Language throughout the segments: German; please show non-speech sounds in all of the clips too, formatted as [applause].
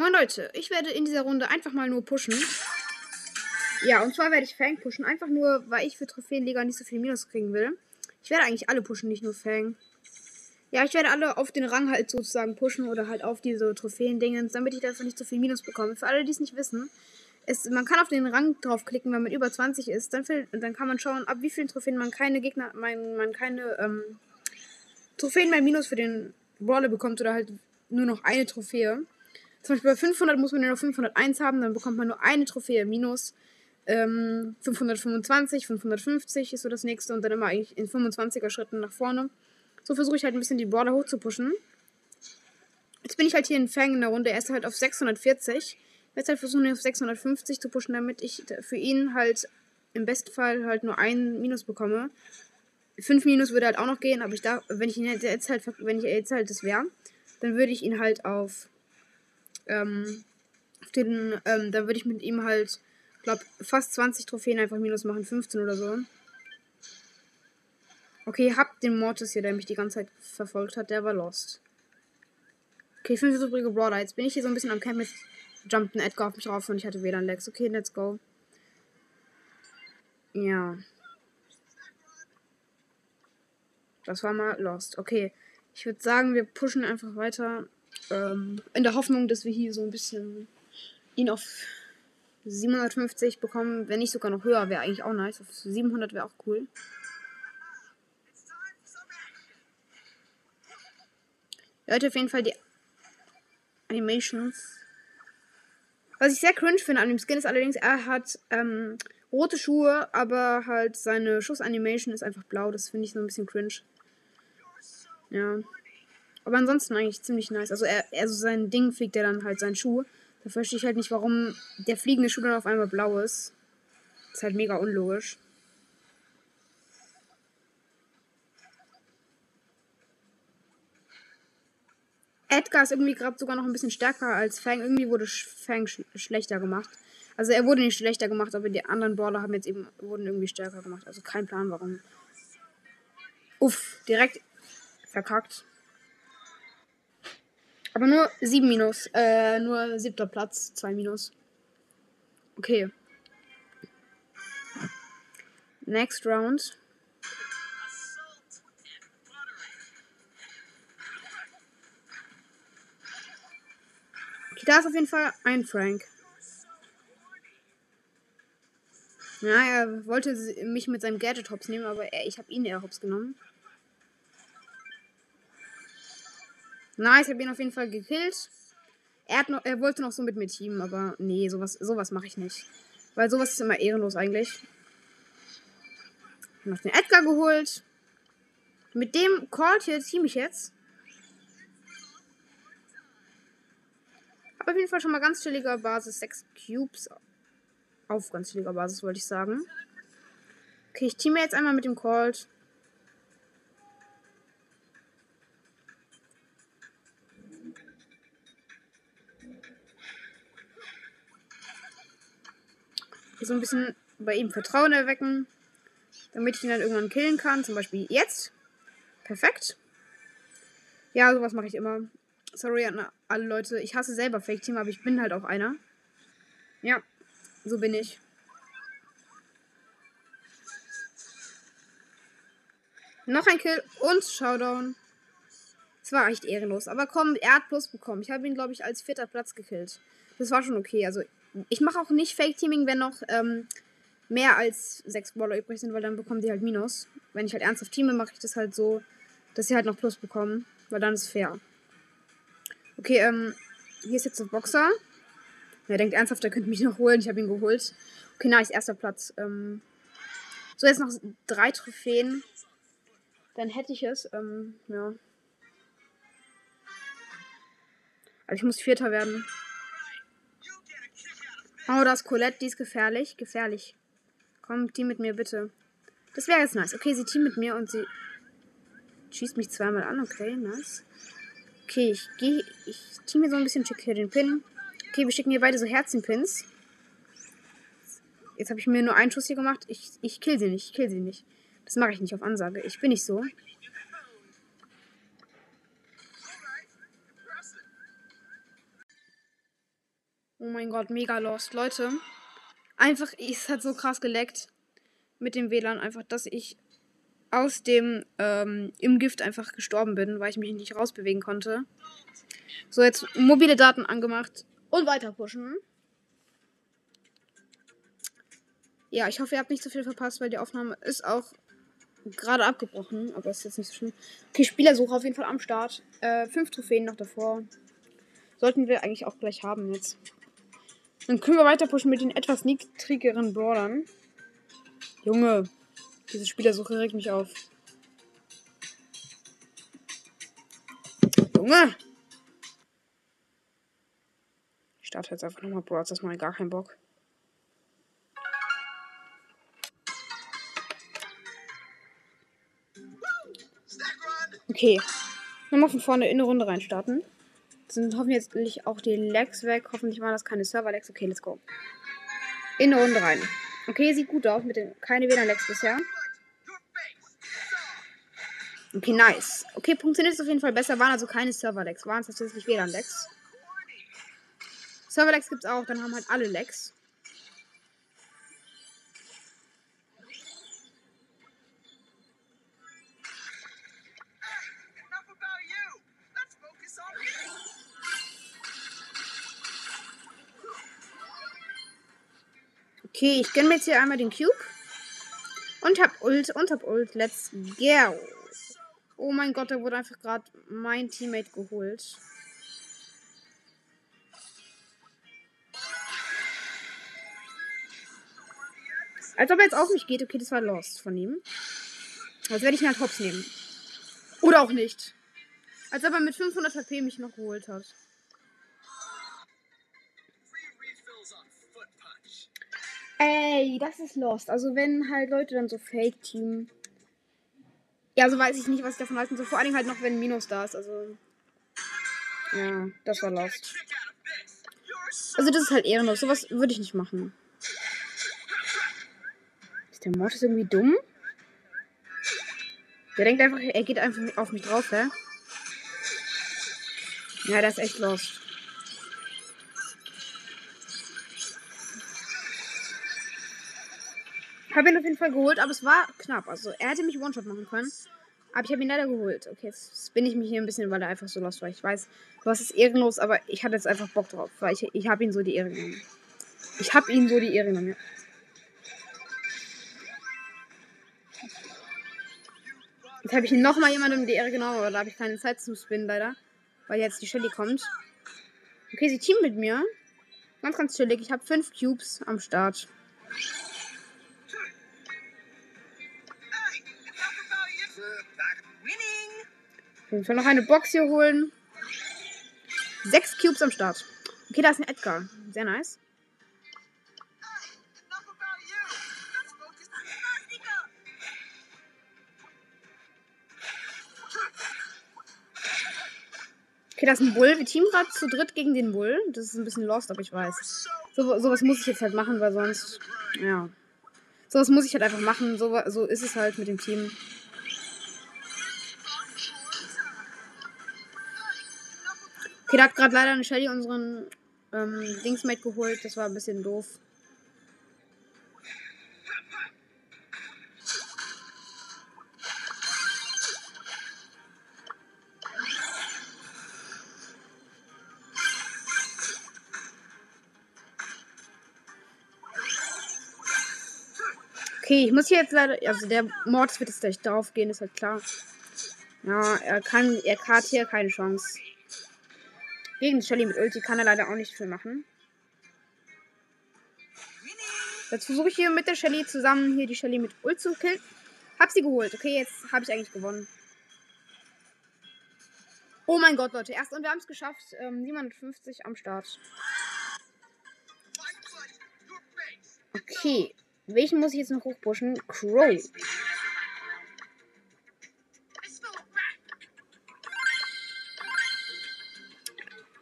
Moin Leute, ich werde in dieser Runde einfach mal nur pushen. Ja, und zwar werde ich Fang pushen, einfach nur, weil ich für Trophäenliga nicht so viel Minus kriegen will. Ich werde eigentlich alle pushen, nicht nur Fang. Ja, ich werde alle auf den Rang halt sozusagen pushen oder halt auf diese Trophäen-Dingens, damit ich dafür nicht so viel Minus bekomme. Für alle, die es nicht wissen, es, man kann auf den Rang draufklicken, wenn man über 20 ist. Dann, dann kann man schauen, ab wie vielen Trophäen man keine Gegner, man, man keine ähm, Trophäen mehr Minus für den Brawler bekommt oder halt nur noch eine Trophäe. Zum Beispiel bei 500 muss man nur noch 501 haben, dann bekommt man nur eine Trophäe minus. Ähm, 525, 550 ist so das nächste und dann immer eigentlich in 25er Schritten nach vorne. So versuche ich halt ein bisschen die Border hoch zu pushen. Jetzt bin ich halt hier in Fang in der Runde. Er ist halt auf 640. Ich werde halt versuchen, ihn auf 650 zu pushen, damit ich für ihn halt im besten Fall halt nur einen Minus bekomme. 5 Minus würde halt auch noch gehen, aber ich darf, wenn ich ihn jetzt halt, wenn ich jetzt halt das wäre, dann würde ich ihn halt auf ähm, auf den, ähm, da würde ich mit ihm halt, glaube fast 20 Trophäen einfach minus machen, 15 oder so. Okay, hab den Mortis hier, der mich die ganze Zeit verfolgt hat, der war lost. Okay, 5 übrige Brawler. Jetzt bin ich hier so ein bisschen am Camp mit Jumpten Edgar auf mich drauf und ich hatte weder Lex. Okay, let's go. Ja. Das war mal lost. Okay. Ich würde sagen, wir pushen einfach weiter. Ähm, in der Hoffnung, dass wir hier so ein bisschen ihn auf 750 bekommen, wenn nicht sogar noch höher, wäre eigentlich auch nice. Auf 700 wäre auch cool. Leute, auf jeden Fall die Animations. Was ich sehr cringe finde an dem Skin ist allerdings, er hat ähm, rote Schuhe, aber halt seine Schussanimation ist einfach blau. Das finde ich so ein bisschen cringe. Ja. Aber ansonsten eigentlich ziemlich nice. Also er, also sein Ding fliegt er dann halt seinen Schuh. Da verstehe ich halt nicht, warum der fliegende Schuh dann auf einmal blau ist. ist halt mega unlogisch. Edgar ist irgendwie gerade sogar noch ein bisschen stärker als Fang. Irgendwie wurde Fang sch schlechter gemacht. Also er wurde nicht schlechter gemacht, aber die anderen Brawler haben jetzt eben wurden irgendwie stärker gemacht. Also kein Plan warum. Uff, direkt verkackt. Aber nur 7 Minus. Äh, nur siebter Platz. 2 Minus. Okay. Next round. Okay, da ist auf jeden Fall ein Frank. Ja, er wollte mich mit seinem Gadget hops nehmen, aber ich habe ihn eher hops genommen. Nice, ich habe ihn auf jeden Fall gekillt. Er, noch, er wollte noch so mit mir teamen, aber nee, sowas, sowas mache ich nicht. Weil sowas ist immer ehrenlos eigentlich. Noch den Edgar geholt. Mit dem Colt hier team ich jetzt. Habe auf jeden Fall schon mal ganz chilliger Basis. 6 Cubes. Auf ganz chilliger Basis, wollte ich sagen. Okay, ich teame jetzt einmal mit dem Colt. So ein bisschen bei ihm Vertrauen erwecken, damit ich ihn dann irgendwann killen kann. Zum Beispiel jetzt. Perfekt. Ja, sowas mache ich immer. Sorry an alle Leute. Ich hasse selber Fake Team, aber ich bin halt auch einer. Ja, so bin ich. Noch ein Kill und Showdown. Es war echt ehrenlos. Aber komm, er hat Plus bekommen. Ich habe ihn, glaube ich, als vierter Platz gekillt. Das war schon okay. Also ich mache auch nicht Fake Teaming, wenn noch ähm, mehr als sechs Baller übrig sind, weil dann bekommen die halt Minus. Wenn ich halt ernsthaft teame, mache ich das halt so, dass sie halt noch Plus bekommen, weil dann ist fair. Okay, ähm, hier ist jetzt der Boxer. Er denkt ernsthaft, er könnte mich noch holen. Ich habe ihn geholt. Okay, nice, erster Platz. Ähm, so, jetzt noch drei Trophäen. Dann hätte ich es. Ähm, ja. Also ich muss Vierter werden. Oh, das Colette, die ist gefährlich. Gefährlich. Komm, team mit mir bitte. Das wäre jetzt nice. Okay, sie team mit mir und sie schießt mich zweimal an. Okay, nice. Okay, ich gehe. Ich team mir so ein bisschen, schick hier den Pin. Okay, wir schicken hier beide so Herzenpins. Jetzt habe ich mir nur einen Schuss hier gemacht. Ich, ich kill sie nicht. Ich kill sie nicht. Das mache ich nicht auf Ansage. Ich bin nicht so. Oh mein Gott, mega lost. Leute, einfach, es hat so krass geleckt mit dem WLAN, einfach, dass ich aus dem, ähm, im Gift einfach gestorben bin, weil ich mich nicht rausbewegen konnte. So, jetzt mobile Daten angemacht und weiter pushen. Ja, ich hoffe, ihr habt nicht so viel verpasst, weil die Aufnahme ist auch gerade abgebrochen, aber ist jetzt nicht so schlimm. Okay, Spielersuche auf jeden Fall am Start. Äh, fünf Trophäen noch davor. Sollten wir eigentlich auch gleich haben jetzt. Dann können wir weiter pushen mit den etwas niedrigeren Brawlern. Junge, diese Spielersuche regt mich auf. Junge! Ich starte jetzt einfach nochmal Brawls, das mal gar keinen Bock. Okay. Nochmal von vorne in eine Runde reinstarten. Sind hoffentlich auch die Lags weg. Hoffentlich waren das keine Server-Lags. Okay, let's go. In eine Runde rein. Okay, sieht gut aus mit den keine WLAN-Lags bisher. Okay, nice. Okay, funktioniert es auf jeden Fall besser. Waren also keine Server-Lags. Waren es tatsächlich WLAN-Lags. Server-Lags gibt es auch. Dann haben halt alle Lags. Okay, ich gönne mir jetzt hier einmal den Cube. Und hab Ult und hab Ult. Let's go. Oh mein Gott, da wurde einfach gerade mein Teammate geholt. Als ob er jetzt auf mich geht. Okay, das war Lost von ihm. Jetzt werde ich ihn halt hops nehmen. Oder auch nicht. Als ob er mit 500 HP mich noch geholt hat. Ey, das ist Lost. Also wenn halt Leute dann so Fake-Team. Ja, so weiß ich nicht, was ich davon halten soll. Vor allem halt noch, wenn Minus da ist. Also. Ja, das war Lost. Also das ist halt ehrenlos. Sowas würde ich nicht machen. Ist der Mortis irgendwie dumm? Der denkt einfach, er geht einfach auf mich drauf, hä? Ja, der ist echt lost. Habe ihn auf jeden Fall geholt, aber es war knapp. Also er hätte mich One-Shot machen können. Aber ich habe ihn leider geholt. Okay, jetzt bin ich mich hier ein bisschen, weil er einfach so lost war. Ich weiß, was ist ehrenlos, aber ich hatte jetzt einfach Bock drauf, weil ich, ich habe ihn so die Ehre genommen. Ich habe ihn so die Ehre genommen, ja. Jetzt habe ich nochmal jemandem die Ehre genommen, aber da habe ich keine Zeit zum Spinnen leider. Weil jetzt die Shelly kommt. Okay, sie teamt mit mir. Ganz, ganz chillig. Ich habe fünf Cubes am Start. Ich will noch eine Box hier holen. Sechs Cubes am Start. Okay, da ist ein Edgar. Sehr nice. Okay, da ist ein Bull. Wir teamen gerade zu dritt gegen den Bull. Das ist ein bisschen lost, aber ich weiß. So, sowas muss ich jetzt halt machen, weil sonst. Ja. Sowas muss ich halt einfach machen. So, so ist es halt mit dem Team. Okay, da hat gerade leider eine Shelly unseren ähm, Dingsmate geholt. Das war ein bisschen doof. Okay, ich muss hier jetzt leider. Also der Mords wird jetzt gleich drauf gehen, ist halt klar. Ja, er kann. Er hat hier keine Chance. Gegen Shelly mit Ulti kann er leider auch nicht viel machen. Jetzt versuche ich hier mit der Shelly zusammen hier die Shelly mit Ult zu killen. Hab sie geholt. Okay, jetzt habe ich eigentlich gewonnen. Oh mein Gott, Leute. Erst und wir haben es geschafft. Ähm, 750 am Start. Okay. Welchen muss ich jetzt noch hochpushen? Crow.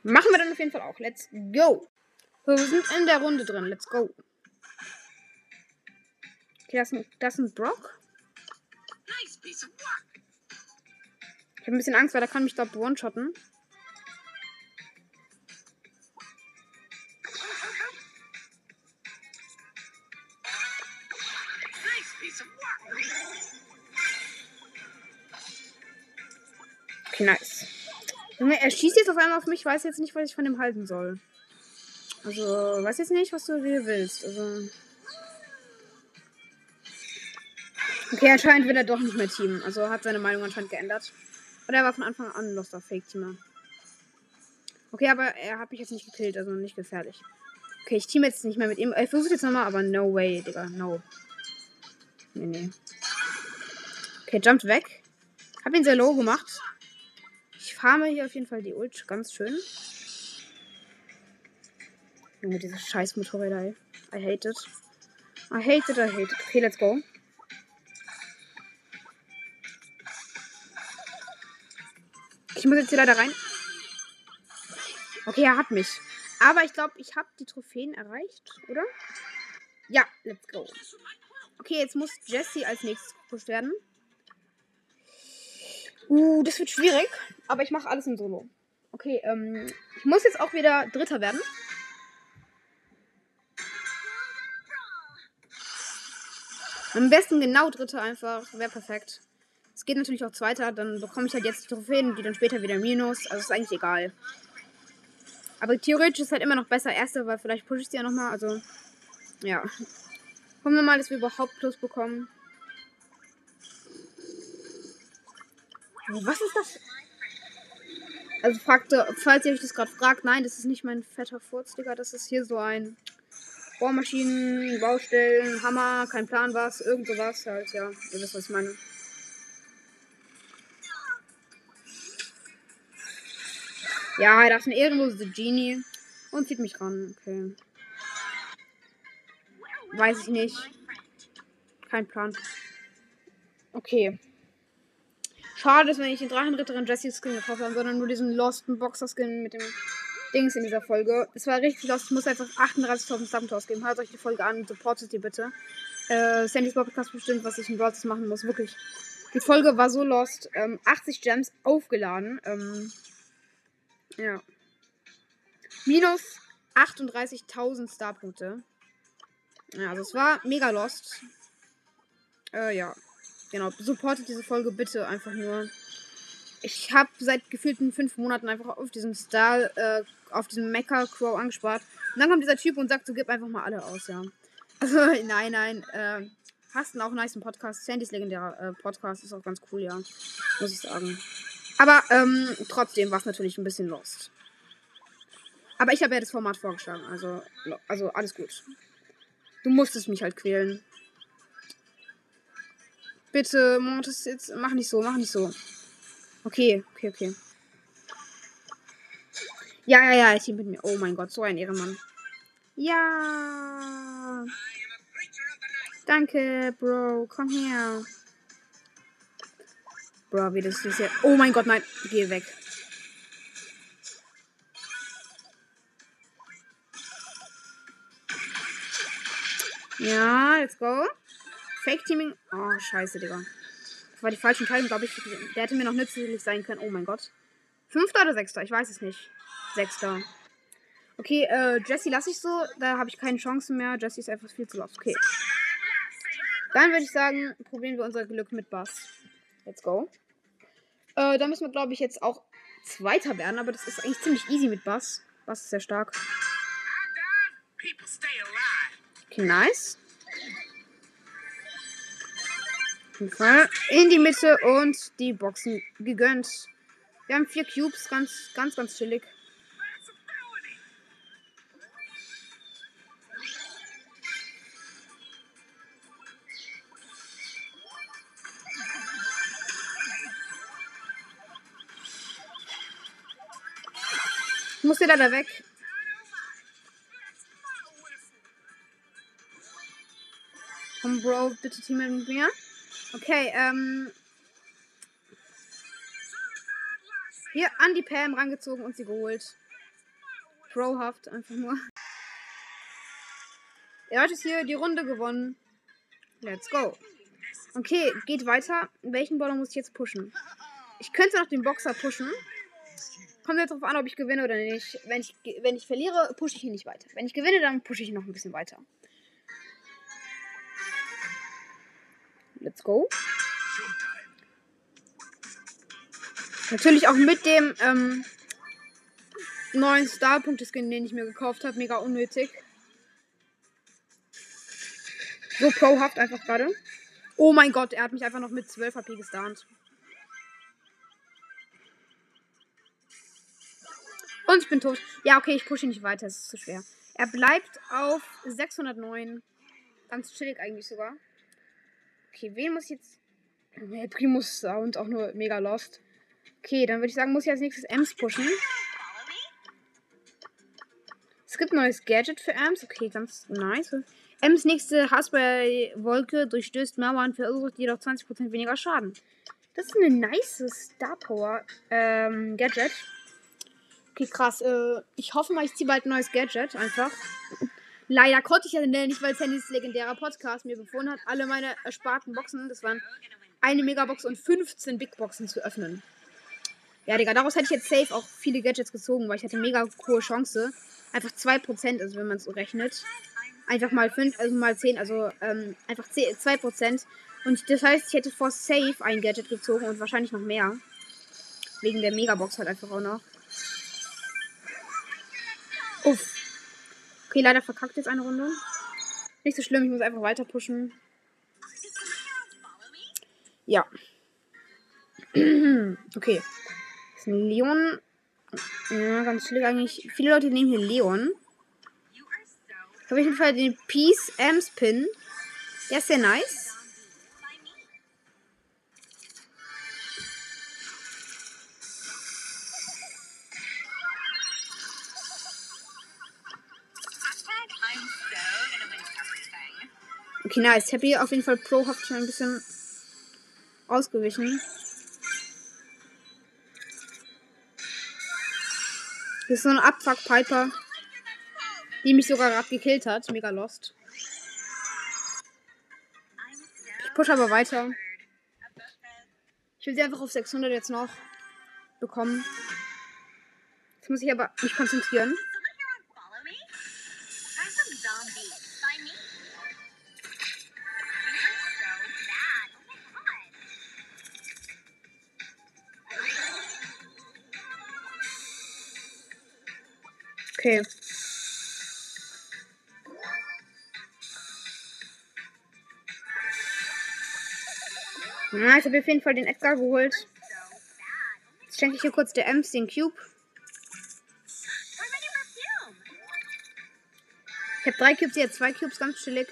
Machen wir dann auf jeden Fall auch. Let's go. Wir sind in der Runde drin. Let's go. Okay, das ist ein, das ist ein Brock. Ich habe ein bisschen Angst, weil der kann mich dort one-shotten. Okay, nice. Junge, er schießt jetzt auf einmal auf mich, weiß jetzt nicht, was ich von ihm halten soll. Also, weiß jetzt nicht, was du wie willst. Also. Okay, anscheinend will er doch nicht mehr teamen. Also hat seine Meinung anscheinend geändert. Oder er war von Anfang an Loster Fake Teamer. Okay, aber er hat mich jetzt nicht gekillt, also nicht gefährlich. Okay, ich team jetzt nicht mehr mit ihm. Ich versuche jetzt nochmal, aber no way, Digga. No. Nee, nee. Okay, jumpt weg. Hab ihn sehr low gemacht. Farme hier auf jeden Fall die Ult ganz schön. Junge, diese scheiß Motorräder, ey. I hate it. I hate it, I hate it. Okay, let's go. Ich muss jetzt hier leider rein. Okay, er hat mich. Aber ich glaube, ich habe die Trophäen erreicht, oder? Ja, let's go. Okay, jetzt muss Jesse als nächstes gepusht werden. Uh, das wird schwierig. Aber ich mache alles im Solo. Okay, ähm, ich muss jetzt auch wieder Dritter werden. Am besten genau Dritter einfach. Wäre perfekt. Es geht natürlich auch Zweiter. Dann bekomme ich halt jetzt die Trophäen, die dann später wieder Minus. Also ist eigentlich egal. Aber theoretisch ist halt immer noch besser Erste, weil vielleicht pushe ich sie ja nochmal. Also, ja. Hoffen wir mal, dass wir überhaupt Plus bekommen. Was ist das? Also fragte, falls ihr euch das gerade fragt, nein, das ist nicht mein fetter Furz, Digga. Das ist hier so ein Bohrmaschinen, Baustellen, Hammer, kein Plan was, irgend sowas halt, ja. Ihr wisst, was ich meine. Ja, das ist eine ehrenlose Genie. Und zieht mich ran. Okay. Weiß ich nicht. Kein Plan. Okay. Schade, dass wir nicht den Drachenritterin Jessie Skin gekauft haben, sondern nur diesen Losten Boxer Skin mit dem Dings in dieser Folge. Es war richtig lost. Ich muss einfach 38.000 Subs ausgeben. Hört euch die Folge an. Supportet die bitte. Äh, Sandys Podcast bestimmt, was ich in Broadcast machen muss. Wirklich. Die Folge war so lost. Ähm, 80 Gems aufgeladen. Ähm, ja. Minus 38.000 Starpunkte. Ja, also es war mega lost. Äh, ja. Genau. Supportet diese Folge bitte einfach nur. Ich habe seit gefühlten fünf Monaten einfach auf diesem Star, äh, auf diesem Mecha Crow angespart. Und dann kommt dieser Typ und sagt, so gib einfach mal alle aus, ja. Also, [laughs] nein, nein. Äh, hast einen auch nice Podcast. Sandys legendärer äh, Podcast ist auch ganz cool, ja. Muss ich sagen. Aber ähm, trotzdem war es natürlich ein bisschen lost. Aber ich habe ja das Format vorgeschlagen, also, also alles gut. Du musstest mich halt quälen. Bitte, Montes, jetzt mach nicht so, mach nicht so. Okay, okay, okay. Ja, ja, ja, ich bin mit mir. Oh mein Gott, so ein Ehrenmann. Ja. Danke, Bro. Komm her. Bro, wie das ist ja. Oh mein Gott, nein. Geh weg. Ja, let's go. Fake Teaming. Oh, scheiße, Digga. Das war die falsche Entscheidung, glaube ich. Der hätte mir noch nützlich sein können. Oh mein Gott. Fünfter oder sechster? Ich weiß es nicht. Sechster. Okay, äh, Jesse lasse ich so. Da habe ich keine Chance mehr. Jesse ist einfach viel zu lost. Okay. Dann würde ich sagen, probieren wir unser Glück mit Bass. Let's go. Äh, da müssen wir, glaube ich, jetzt auch Zweiter werden, aber das ist eigentlich ziemlich easy mit Bass. Bass ist sehr stark. Okay, nice. In die Mitte und die Boxen gegönnt. Wir haben vier Cubes, ganz, ganz, ganz chillig. muss der da weg. Komm, Bro, bitte Team mit mir. Okay, ähm. Hier an die Pam rangezogen und sie geholt. Prohaft, einfach nur. [laughs] Er hat jetzt hier die Runde gewonnen. Let's go. Okay, geht weiter. Welchen Baller muss ich jetzt pushen? Ich könnte noch den Boxer pushen. Kommt jetzt darauf an, ob ich gewinne oder nicht. Wenn ich, wenn ich verliere, pushe ich ihn nicht weiter. Wenn ich gewinne, dann pushe ich ihn noch ein bisschen weiter. Let's go. Natürlich auch mit dem ähm, neuen Star-Punkte-Skin, den ich mir gekauft habe. Mega unnötig. So prohaft einfach gerade. Oh mein Gott, er hat mich einfach noch mit 12 HP gestarnt. Und ich bin tot. Ja, okay, ich pushe nicht weiter. Es ist zu schwer. Er bleibt auf 609. Ganz chillig eigentlich sogar. Okay, wen muss ich jetzt. Nee, Primus Sound auch nur mega lost. Okay, dann würde ich sagen, muss ich als nächstes Ems pushen. Es gibt ein neues Gadget für Ems. Okay, ganz nice. Ems nächste Hassball-Wolke durchstößt Mauern, verursacht jedoch 20% weniger Schaden. Das ist eine nice Star Power ähm, Gadget. Okay, krass. Äh, ich hoffe mal, ich ziehe bald ein neues Gadget einfach. Leider konnte ich ja nicht, weil Sandys legendärer Podcast mir befohlen hat, alle meine ersparten Boxen, das waren eine Megabox und 15 Big Boxen zu öffnen. Ja, Digga, daraus hätte ich jetzt safe auch viele Gadgets gezogen, weil ich hatte mega hohe Chance. Einfach 2%, also wenn man es so rechnet. Einfach mal 5, also mal 10, also ähm, einfach 10, 2%. Und das heißt, ich hätte vor safe ein Gadget gezogen und wahrscheinlich noch mehr. Wegen der Megabox halt einfach auch noch. Uff. Okay, leider verkackt jetzt eine Runde. Nicht so schlimm, ich muss einfach weiter pushen. Ja. [clears throat] okay. Das ist ein Leon. Ja, ganz chillig eigentlich. Viele Leute nehmen hier Leon. Ich habe auf jeden Fall den Peace Ams Pin. Der ist sehr nice. Okay, nice. Happy auf jeden Fall Pro hat schon ein bisschen ausgewichen. Das ist so eine Abfuck-Piper, die mich sogar gerade gekillt hat. Mega lost. Ich push aber weiter. Ich will sie einfach auf 600 jetzt noch bekommen. Jetzt muss ich aber mich konzentrieren. Okay. Ja, ich habe auf jeden Fall den Edgar geholt. Jetzt schenke ich hier kurz der Ems den Cube. Ich habe drei Cubes, jetzt zwei Cubes, ganz chillig.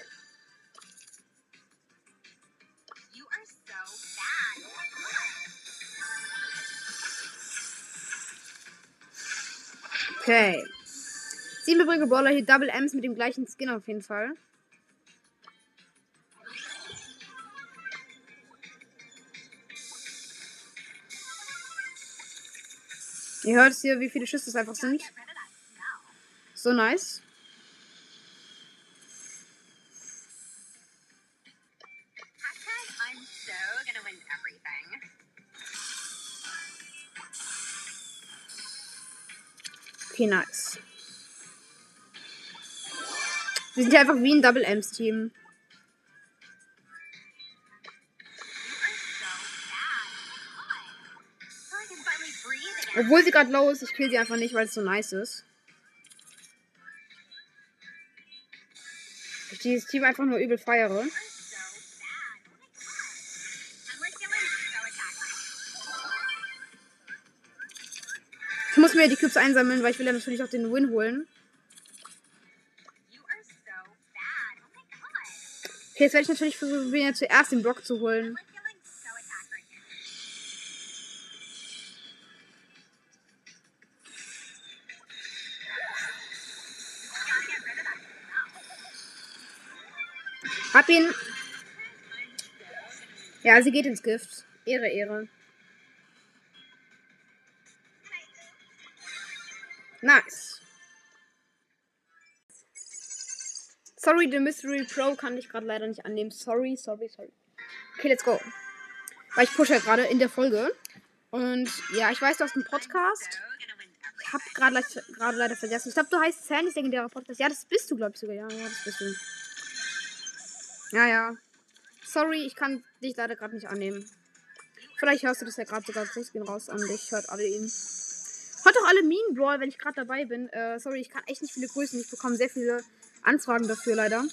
Okay. Sieben übrige Baller hier Double M's mit dem gleichen Skin auf jeden Fall. Ihr hört hier, wie viele Schüsse es einfach sind. So nice. Okay, nice. Wir sind ja einfach wie ein Double M's Team. Obwohl sie gerade low ist, ich kill sie einfach nicht, weil es so nice ist. Ich dieses Team einfach nur übel feiere. Ich muss mir die Cubes einsammeln, weil ich will ja natürlich auch den Win holen. Okay, jetzt werde ich natürlich versuchen, ja zuerst den Block zu holen. Hab ihn. Ja, sie geht ins Gift. Ehre, Ehre. Nice. Sorry, The Mystery Pro kann ich gerade leider nicht annehmen. Sorry, sorry, sorry. Okay, let's go. Weil ich pushe ja gerade in der Folge. Und ja, ich weiß, du hast einen Podcast. Ich habe gerade gerade leider vergessen. Ich glaube, du heißt Sandys legendärer Podcast. Ja, das bist du, glaube ich sogar. Ja, ja, das bist du. Ja, ja. Sorry, ich kann dich leider gerade nicht annehmen. Vielleicht hörst du das ja gerade sogar. Gruß gehen raus an dich. Hört alle ihn. Hört doch alle Minen Brawl, wenn ich gerade dabei bin. Äh, sorry, ich kann echt nicht viele grüßen. Ich bekomme sehr viele Anfragen dafür leider.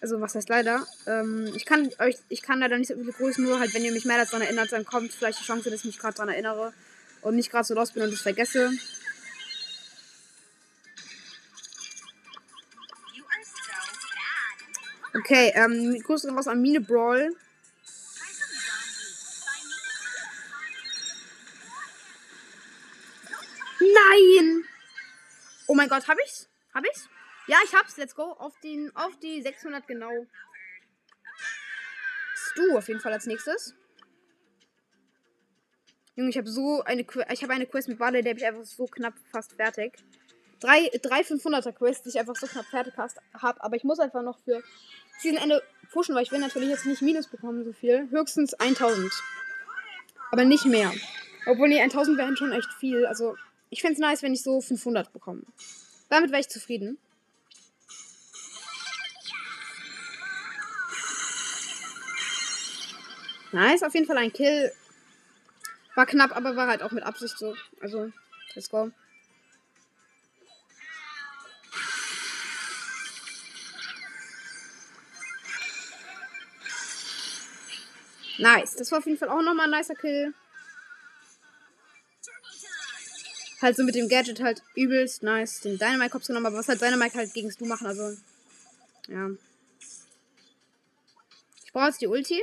Also was heißt leider? Ähm, ich kann euch, ich kann leider nicht so viele grüßen, nur halt, wenn ihr mich mehr daran erinnert, dann kommt vielleicht die Chance, dass ich mich gerade daran erinnere und nicht gerade so los bin und es vergesse. Okay, ähm, Grüße raus an Mine Brawl. Nein! Oh mein Gott, hab ich's? Hab ich's? Ja, ich hab's. Let's go. Auf, den, auf die 600 genau. Stu auf jeden Fall als nächstes. Junge, ich habe so eine ich habe eine Quest mit Bade, der ich einfach so knapp fast fertig. Drei, drei 500er Quests, die ich einfach so knapp fertig habe. Aber ich muss einfach noch für Season Ende pushen, weil ich will natürlich jetzt nicht Minus bekommen, so viel. Höchstens 1000. Aber nicht mehr. Obwohl, nee, 1000 wären schon echt viel. Also, ich fände es nice, wenn ich so 500 bekomme. Damit wäre ich zufrieden. Nice, auf jeden Fall ein Kill. War knapp, aber war halt auch mit Absicht so. Also, let's go. Nice. Das war auf jeden Fall auch nochmal ein nicer Kill. Halt so mit dem Gadget halt übelst nice. Den Dynamite Cops genommen, aber was halt Dynamite halt gegen du machen, also. Ja. Ich brauche jetzt die Ulti.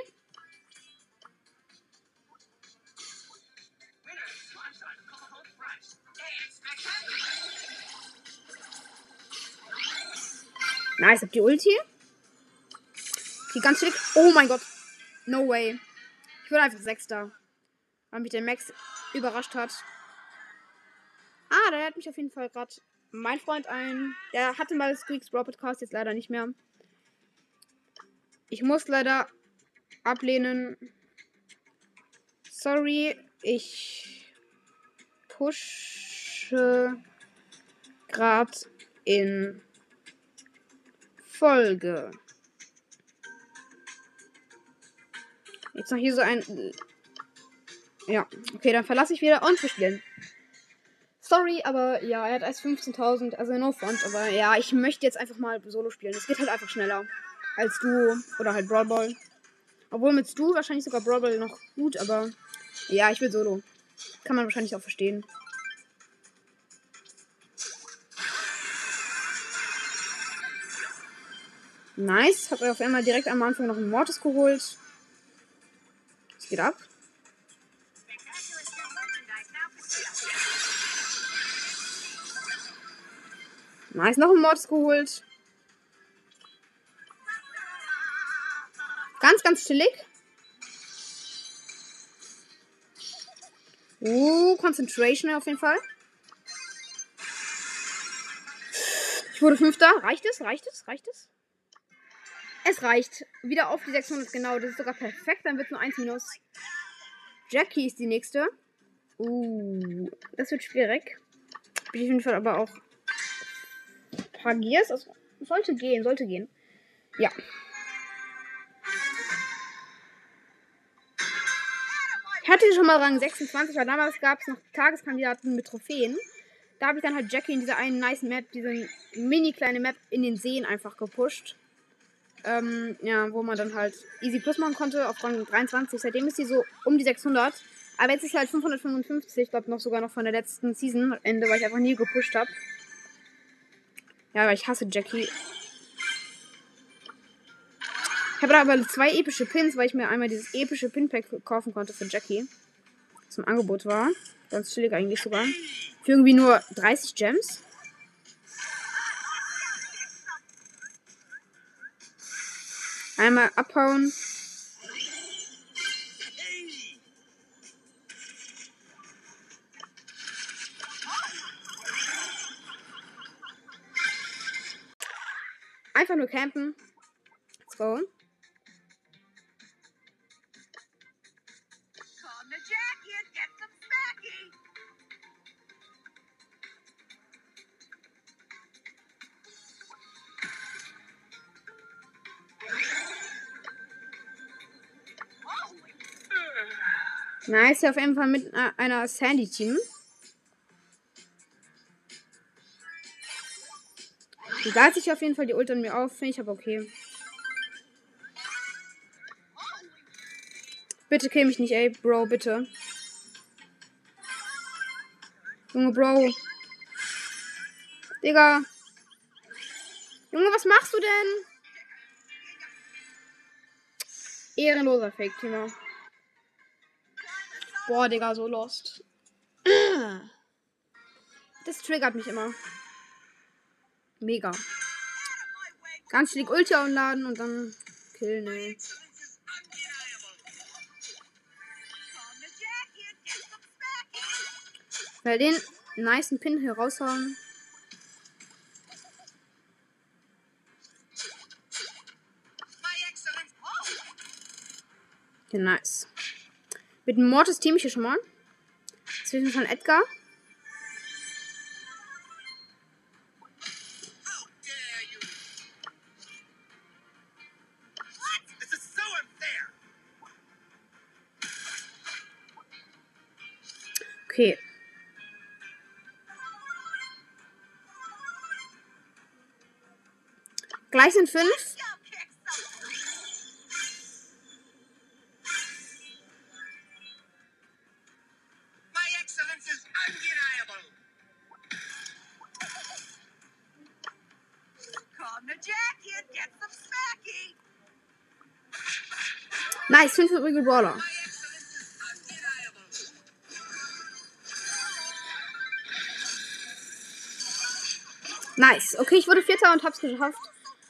Nice, hab die Ulti. Die ganz schick. Oh mein Gott. No way. Ich wurde einfach Sechster. Weil mich der Max überrascht hat. Ah, da hat mich auf jeden Fall gerade mein Freund ein. Der hatte mal Squeaks Brawl Podcast, jetzt leider nicht mehr. Ich muss leider ablehnen. Sorry, ich pushe gerade in Folge. Jetzt noch hier so ein. Ja, okay, dann verlasse ich wieder und wir spielen. Sorry, aber ja, er hat als 15.000, also no front, aber ja, ich möchte jetzt einfach mal Solo spielen. Es geht halt einfach schneller als du oder halt Brawl Ball. Obwohl mit du wahrscheinlich sogar Brawl Ball noch gut, aber ja, ich will Solo. Kann man wahrscheinlich auch verstehen. Nice. Er auf einmal direkt am Anfang noch einen Mortis geholt. Was geht ab? Nice, noch einen Mortis geholt. Ganz, ganz chillig. Uh, Concentration auf jeden Fall. Ich wurde Fünfter. Reicht es? Reicht es? Reicht es? Es reicht. Wieder auf die 600, genau. Das ist sogar perfekt. Dann wird nur 1 minus. Jackie ist die nächste. Uh, das wird schwierig. Bin ich auf jeden Fall aber auch. Pagiers? Also, sollte gehen, sollte gehen. Ja. Ich hatte schon mal Rang 26, weil damals gab es noch Tageskandidaten mit Trophäen. Da habe ich dann halt Jackie in dieser einen nice Map, diese mini kleine Map in den Seen einfach gepusht. Ähm, ja, wo man dann halt Easy Plus machen konnte auf Rang 23. Seitdem ist sie so um die 600. Aber jetzt ist sie halt 555. Ich glaube noch sogar noch von der letzten Season Ende, weil ich einfach nie gepusht habe. Ja, aber ich hasse Jackie. Ich habe da aber zwei epische Pins, weil ich mir einmal dieses epische Pinpack kaufen konnte für Jackie. Das im Angebot war. Ganz chillig eigentlich sogar. Für irgendwie nur 30 Gems. Einmal abhauen. Einfach nur campen. Let's go. Nice, auf jeden Fall mit einer Sandy-Team. Die galt sich auf jeden Fall die Ult an mir auf, finde ich aber okay. Bitte kill mich nicht, ey, Bro, bitte. Junge, Bro. Digga. Junge, was machst du denn? Ehrenloser Fake-Thema. Boah, Digga, so lost. Das triggert mich immer. Mega. Ganz schlick Ulti anladen und dann killen, ey. Weil den niceen Pin hier raushauen. Ja, nice. Mit Mortis team ich hier schon mal. Zwischen von Edgar. Okay. Gleich sind fünf. Nice, 5 übrige Brawler. Nice. Okay, ich wurde Vierter und hab's geschafft.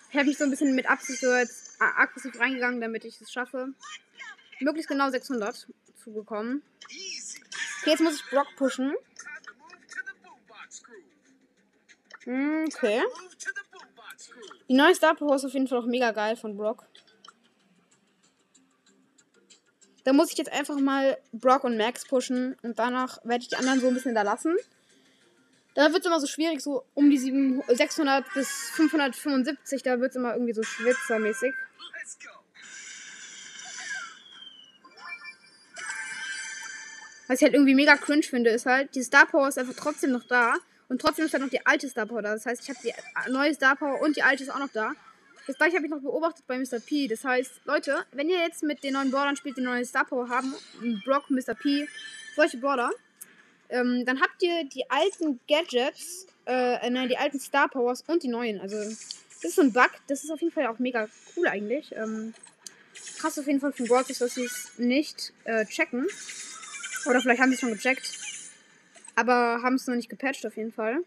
Ich habe mich so ein bisschen mit Absicht so jetzt aggressiv reingegangen, damit ich es schaffe, möglichst genau 600 zu bekommen. Okay, jetzt muss ich Brock pushen. Hm, okay. Die neue Star Power ist auf jeden Fall auch mega geil von Brock. Da muss ich jetzt einfach mal Brock und Max pushen und danach werde ich die anderen so ein bisschen da lassen. Da wird es immer so schwierig, so um die 700, 600 bis 575, da wird es immer irgendwie so schwitzermäßig. Was ich halt irgendwie mega cringe finde, ist halt, die Star Power ist einfach trotzdem noch da. Und trotzdem ist halt noch die alte Star Power da. Das heißt, ich habe die neue Star Power und die alte ist auch noch da. Das gleiche habe ich noch beobachtet bei Mr. P. Das heißt, Leute, wenn ihr jetzt mit den neuen Brawlern spielt, die neue Star Power haben, Brock, Mr. P, solche Brawler, ähm, dann habt ihr die alten Gadgets, äh, nein, die alten Star Powers und die neuen. Also, das ist so ein Bug. Das ist auf jeden Fall auch mega cool eigentlich. Ähm, krass auf jeden Fall von Broadcast, dass sie es nicht äh, checken. Oder vielleicht haben sie es schon gecheckt. Aber haben es noch nicht gepatcht auf jeden Fall.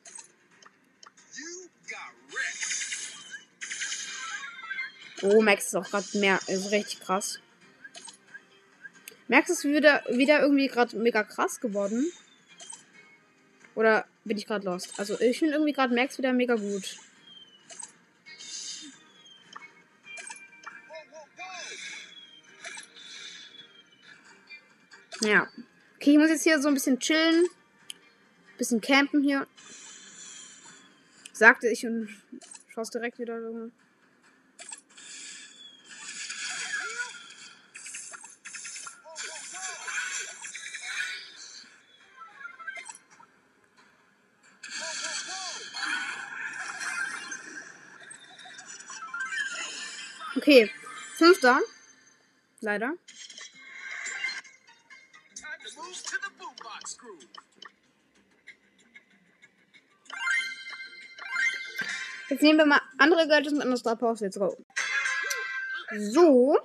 Oh, Max ist auch gerade mehr, ist richtig krass. Max ist wieder, wieder irgendwie gerade mega krass geworden. Oder bin ich gerade lost? Also ich finde irgendwie gerade Max wieder mega gut. Ja. Okay, ich muss jetzt hier so ein bisschen chillen. Bisschen campen hier. Sagte ich und schaust direkt wieder. Okay, fünfter. Leider. Jetzt nehmen wir mal andere Gadgets und andere Star Powers. Let's. So.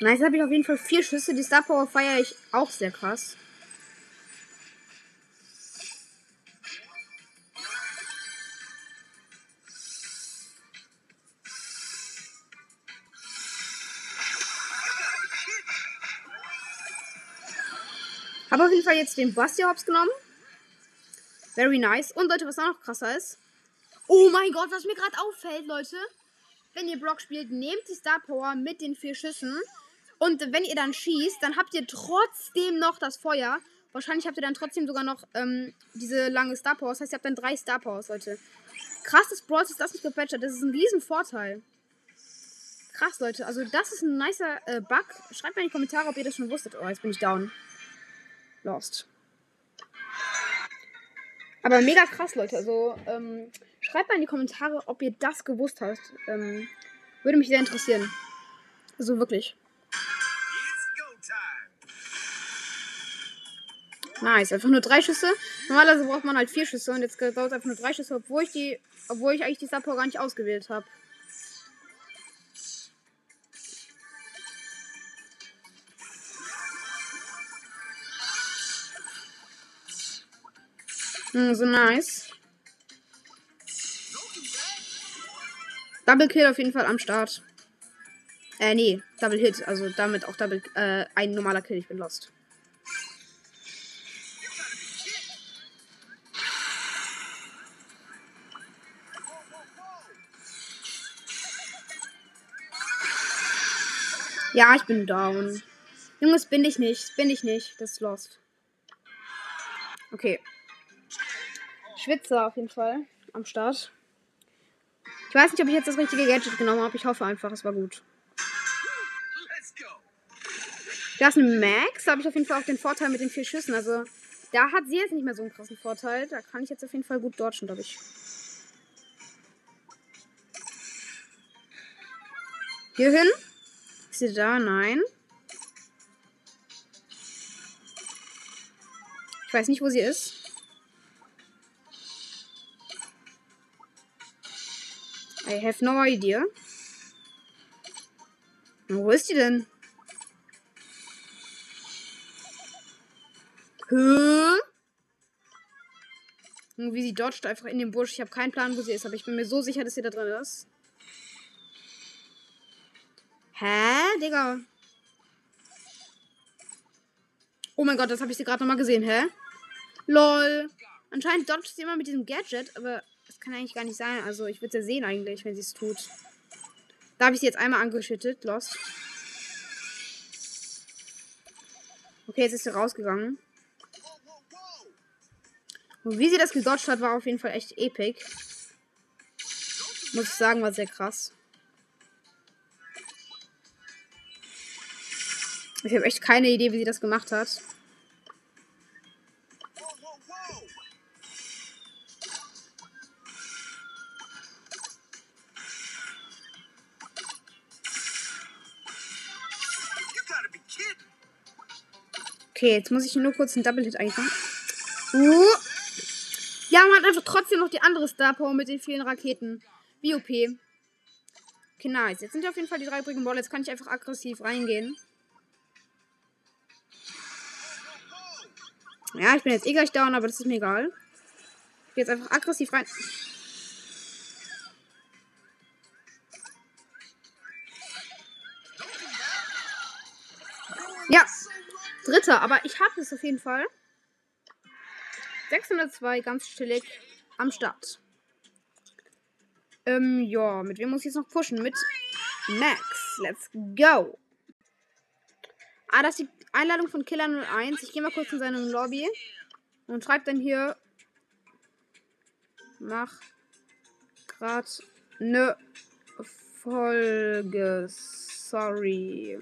Nice, habe ich auf jeden Fall vier Schüsse. Die Star Power feiere ich auch sehr krass. Jetzt den Bastia Hops genommen. Very nice. Und Leute, was auch noch krasser ist. Oh mein Gott, was mir gerade auffällt, Leute. Wenn ihr Brock spielt, nehmt die Star Power mit den vier Schüssen. Und wenn ihr dann schießt, dann habt ihr trotzdem noch das Feuer. Wahrscheinlich habt ihr dann trotzdem sogar noch ähm, diese lange Star Power. Das heißt, ihr habt dann drei Star Powers, Leute. Krass, dass Brawl ist das nicht gepatcht hat. Das ist ein riesen Vorteil. krass, Leute. Also, das ist ein nicer äh, Bug. Schreibt mal in die Kommentare, ob ihr das schon wusstet. Oh, jetzt bin ich down. Lost. Aber mega krass, Leute. Also, ähm, schreibt mal in die Kommentare, ob ihr das gewusst habt. Ähm, würde mich sehr interessieren. Also, wirklich. Nice, einfach nur drei Schüsse. Normalerweise braucht man halt vier Schüsse und jetzt dauert es einfach nur drei Schüsse, obwohl ich die, obwohl ich eigentlich die Support gar nicht ausgewählt habe. Hm, so nice. Double Kill auf jeden Fall am Start. Äh, nee, Double Hit. Also damit auch Double, äh, ein normaler Kill. Ich bin lost. Ja, ich bin down. Junges, bin ich nicht. Bin ich nicht. Das ist lost. Okay. Schwitzer auf jeden Fall am Start. Ich weiß nicht, ob ich jetzt das richtige Gadget genommen habe. Ich hoffe einfach, es war gut. Da ist ein Max. Da habe ich auf jeden Fall auch den Vorteil mit den vier Schüssen. Also, da hat sie jetzt nicht mehr so einen krassen Vorteil. Da kann ich jetzt auf jeden Fall gut dodgen, glaube ich. Hier hin. Ist sie da? Nein. Ich weiß nicht, wo sie ist. I have no idea. Wo ist die denn? Hä? Wie sie dodgt einfach in den Busch. Ich habe keinen Plan, wo sie ist, aber ich bin mir so sicher, dass sie da drin ist. Hä, Digga? Oh mein Gott, das habe ich sie gerade nochmal gesehen, hä? Lol. Anscheinend dodgt sie immer mit diesem Gadget, aber kann eigentlich gar nicht sein. Also, ich würde es ja sehen eigentlich, wenn sie es tut. Da habe ich sie jetzt einmal angeschüttet. Lost. Okay, jetzt ist sie rausgegangen. Und wie sie das gedodged hat, war auf jeden Fall echt epic. Muss ich sagen, war sehr krass. Ich habe echt keine Idee, wie sie das gemacht hat. Okay, jetzt muss ich nur kurz einen Double Hit einfangen. Uh. Ja, man hat einfach trotzdem noch die andere Star Power mit den vielen Raketen. Wie OP. Okay, nice. Jetzt sind ja auf jeden Fall die drei übrigen Ball. Jetzt kann ich einfach aggressiv reingehen. Ja, ich bin jetzt eh gleich down, aber das ist mir egal. Ich gehe jetzt einfach aggressiv rein. Dritter, aber ich habe es auf jeden Fall. 602, ganz chillig am Start. Ähm, ja, mit wem muss ich jetzt noch pushen? Mit Max. Let's go. Ah, das ist die Einladung von Killer 01. Ich gehe mal kurz in seine Lobby und schreibe dann hier. Mach grad ne Folge. Sorry.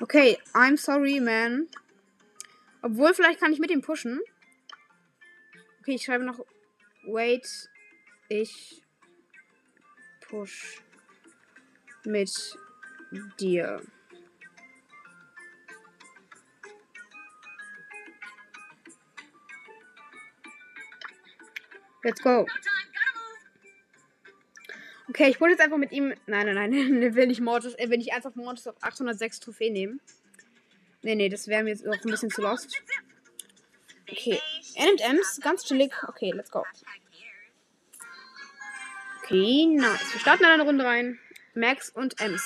Okay, I'm sorry, man. Obwohl, vielleicht kann ich mit ihm pushen. Okay, ich schreibe noch. Wait, ich push mit dir. Let's go. Okay, ich wollte jetzt einfach mit ihm. Nein, nein, nein. [laughs] will nicht Mortis. Er will nicht ernsthaft Mortis auf 806 Trophäen nehmen. Nee, nee, das wäre mir jetzt auch ein bisschen zu lost. Okay. Er nimmt Ems. Ganz chillig. Okay, let's go. Okay, nice. Wir starten in eine Runde rein. Max und Ems.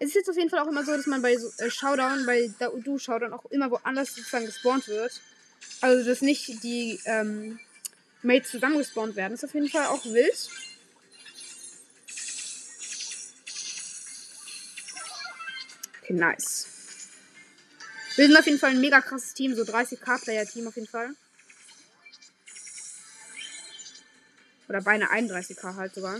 Es ist jetzt auf jeden Fall auch immer so, dass man bei so, äh, Showdown, bei Du Showdown auch immer woanders sozusagen gespawnt wird. Also, dass nicht die ähm, Mates zusammen gespawnt werden. Das ist auf jeden Fall auch wild. Okay, nice. Wir sind auf jeden Fall ein mega krasses Team, so 30k-Player-Team auf jeden Fall. Oder beinahe 31k halt sogar.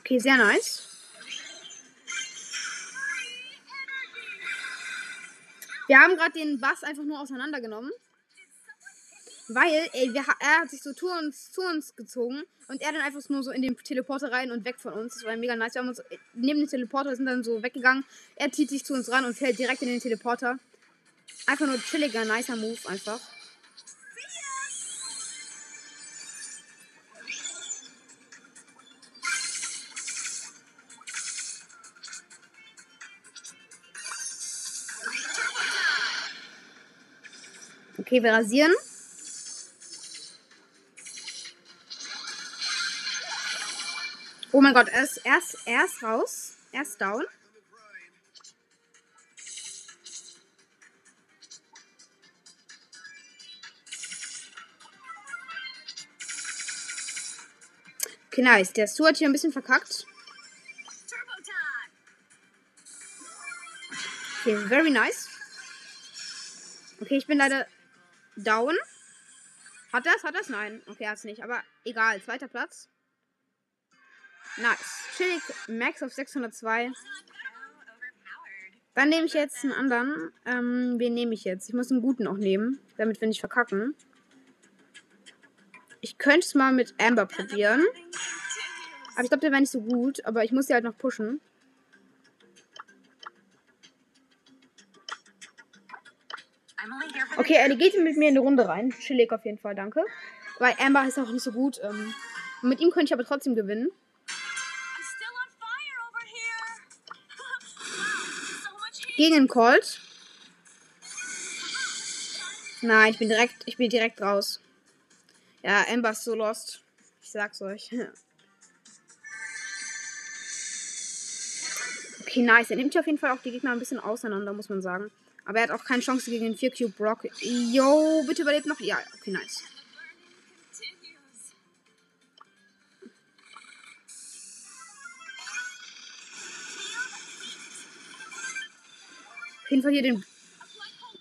Okay, sehr nice. Wir haben gerade den Bass einfach nur auseinandergenommen. Weil ey, wir, er hat sich so zu uns, zu uns gezogen und er dann einfach nur so in den Teleporter rein und weg von uns. Das war mega nice. Wir haben uns neben den Teleporter sind dann so weggegangen. Er zieht sich zu uns ran und fällt direkt in den Teleporter. Einfach nur chilliger, nicer Move einfach. Okay, wir rasieren. Oh mein Gott, er ist, er ist, raus. Er ist down. Okay, nice. Der Stu hat hier ein bisschen verkackt. Okay, very nice. Okay, ich bin leider down. Hat das? Hat das? Nein. Okay, hat es nicht. Aber egal. Zweiter Platz. Nice. Chillig. Max auf 602. Dann nehme ich jetzt einen anderen. Ähm, wen nehme ich jetzt? Ich muss einen guten auch nehmen, damit wir nicht verkacken. Ich könnte es mal mit Amber probieren. Aber ich glaube, der wäre nicht so gut. Aber ich muss sie halt noch pushen. Okay, er geht mit mir in eine Runde rein. Chillig auf jeden Fall, danke. Weil Amber ist auch nicht so gut. Ähm, mit ihm könnte ich aber trotzdem gewinnen. Gegen Colt. Nein, ich bin direkt, ich bin direkt raus. Ja, Amber ist so lost. Ich sag's euch. Okay, nice. Er nimmt ja auf jeden Fall auch die Gegner ein bisschen auseinander, muss man sagen. Aber er hat auch keine Chance gegen den 4 Cube Brock. Yo, bitte überlebt noch. Ja, okay, nice. Jeden Fall hier den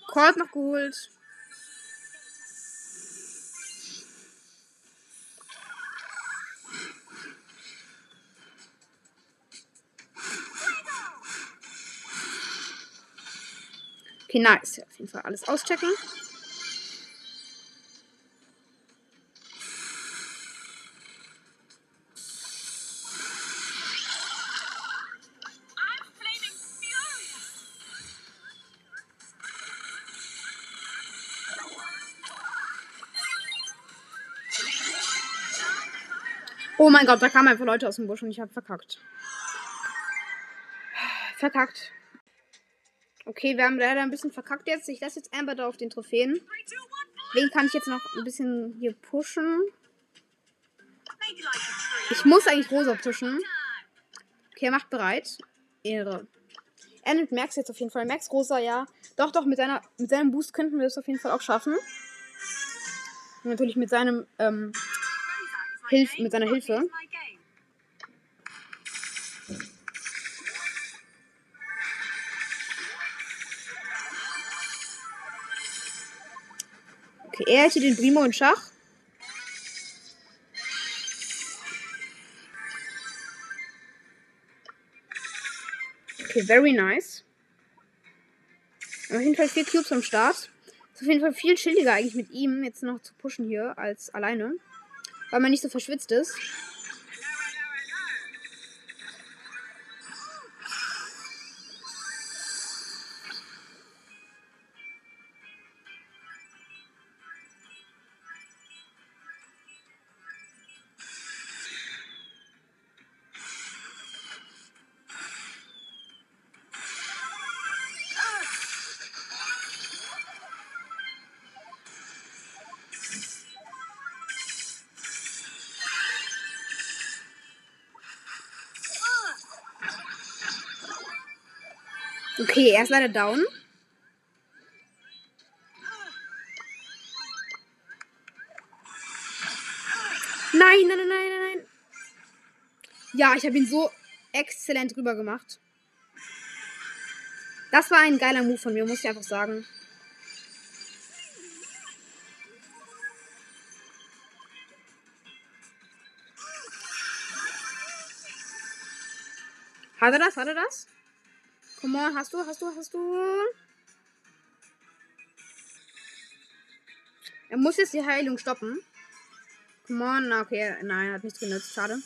Colt noch geholt. Okay, nice. Auf jeden Fall alles auschecken. Oh mein Gott, da kamen einfach Leute aus dem Busch und ich habe verkackt. Verkackt. Okay, wir haben leider ein bisschen verkackt jetzt. Ich lasse jetzt Amber da auf den Trophäen. Wen kann ich jetzt noch ein bisschen hier pushen? Ich muss eigentlich Rosa pushen. Okay, er macht bereit. Ehre. Er nimmt Max jetzt auf jeden Fall. Max Rosa, ja. Doch, doch, mit, seiner, mit seinem Boost könnten wir es auf jeden Fall auch schaffen. Und natürlich mit seinem ähm, Hilf mit seiner Hilfe. Okay, er hätte den Primo in Schach. Okay, very nice. Auf jeden Fall vier Cubes am Start. Ist auf jeden Fall viel chilliger eigentlich mit ihm jetzt noch zu pushen hier als alleine. Weil man nicht so verschwitzt ist. Okay, er ist leider down. Nein, nein, nein, nein, nein. Ja, ich habe ihn so exzellent rüber gemacht. Das war ein geiler Move von mir, muss ich einfach sagen. Hat er das? Hat er das? Come on, hast du, hast du, hast du? Er muss jetzt die Heilung stoppen. Come on, okay, nein, hat nichts genutzt, schade.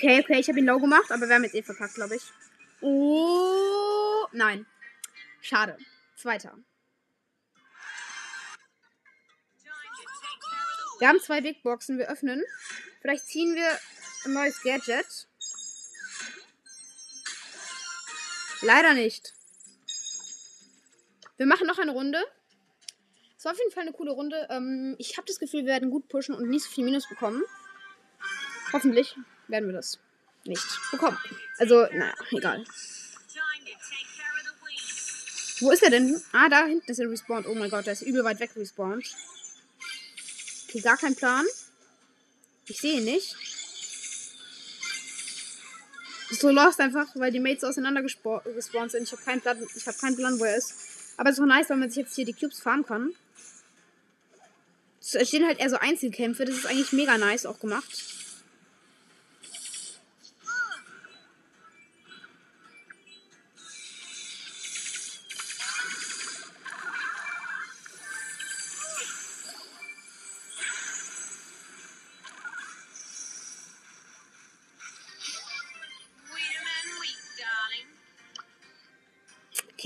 Okay, okay, ich habe ihn low gemacht, aber wir haben jetzt eh verkackt, glaube ich. Oh, nein. Schade. Zweiter. Wir haben zwei Big Boxen. Wir öffnen. Vielleicht ziehen wir ein neues Gadget. Leider nicht. Wir machen noch eine Runde. Es war auf jeden Fall eine coole Runde. Ähm, ich habe das Gefühl, wir werden gut pushen und nicht so viel Minus bekommen. Hoffentlich werden wir das nicht bekommen. Also, naja, egal. Wo ist er denn? Ah, da hinten ist er respawned. Oh mein Gott, der ist übel weit weg respawned. Okay, gar kein Plan. Ich sehe ihn nicht. So lost einfach, weil die Mates auseinander gespawnt sind. Ich habe keinen Plan, habe keinen Plan, wo er ist. Aber es ist auch nice, weil man sich jetzt hier die Cubes farmen kann. Es stehen halt eher so Einzelkämpfe. Das ist eigentlich mega nice auch gemacht.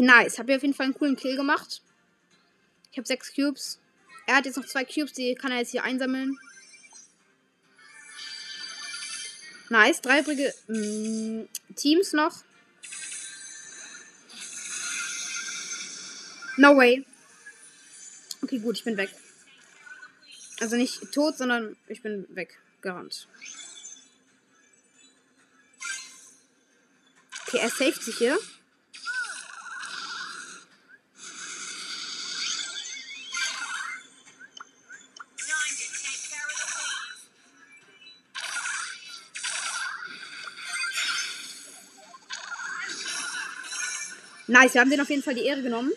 Nice. Hab ich auf jeden Fall einen coolen Kill gemacht. Ich habe sechs Cubes. Er hat jetzt noch zwei Cubes, die kann er jetzt hier einsammeln. Nice. Drei übrige mm, Teams noch. No way. Okay, gut, ich bin weg. Also nicht tot, sondern ich bin weg. Gerannt. Okay, er saved sich hier. Nice, wir haben den auf jeden Fall die Ehre genommen.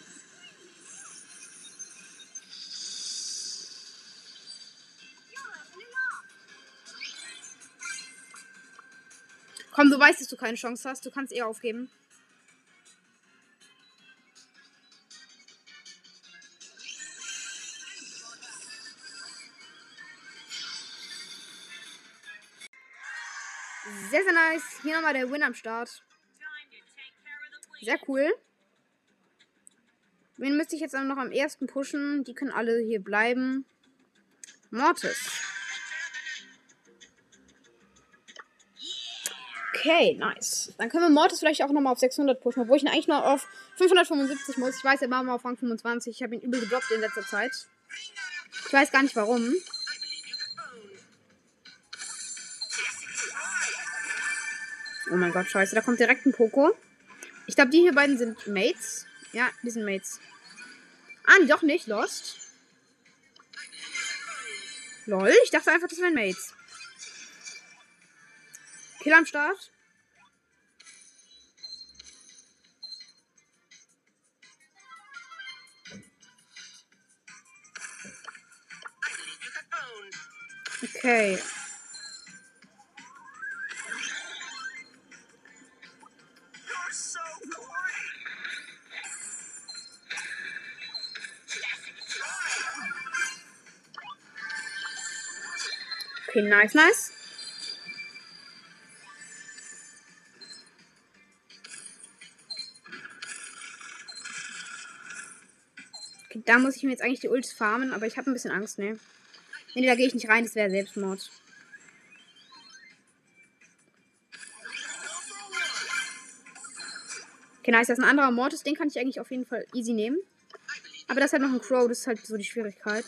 Komm, du weißt, dass du keine Chance hast. Du kannst eher aufgeben. Sehr, sehr nice. Hier nochmal der Win am Start. Sehr cool. Wen müsste ich jetzt noch am ersten pushen? Die können alle hier bleiben. Mortis. Okay, nice. Dann können wir Mortis vielleicht auch nochmal auf 600 pushen, obwohl ich ihn eigentlich nur auf 575 muss. Ich weiß, er war mal auf Rang 25. Ich habe ihn übel gedroppt in letzter Zeit. Ich weiß gar nicht warum. Oh mein Gott, scheiße. Da kommt direkt ein Poko. Ich glaube, die hier beiden sind Mates. Ja, die sind Mates. Ah, doch nicht. Lost. Lol, ich dachte einfach, das wären Mates. Kill am Start. Okay. Okay, nice, nice. Okay, da muss ich mir jetzt eigentlich die Ults farmen, aber ich habe ein bisschen Angst, ne? Nee, da gehe ich nicht rein, das wäre Selbstmord. Okay, nice, das ist ein anderer Mortis, den kann ich eigentlich auf jeden Fall easy nehmen. Aber das halt noch ein Crow, das ist halt so die Schwierigkeit.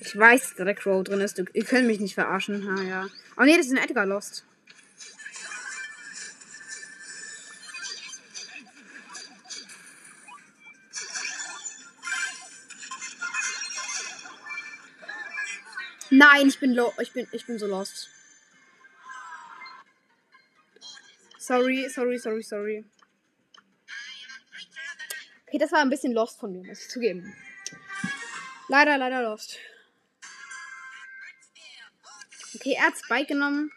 Ich weiß, dass da der Crow drin ist. Du, ihr könnt mich nicht verarschen. Ha, ja. Oh nee, das ist ein Edgar Lost. Nein, ich bin low. Ich bin, ich bin so lost. Sorry, sorry, sorry, sorry. Okay, das war ein bisschen lost von mir, muss ich zugeben. Leider, leider lost. Okay, er hat Spike genommen.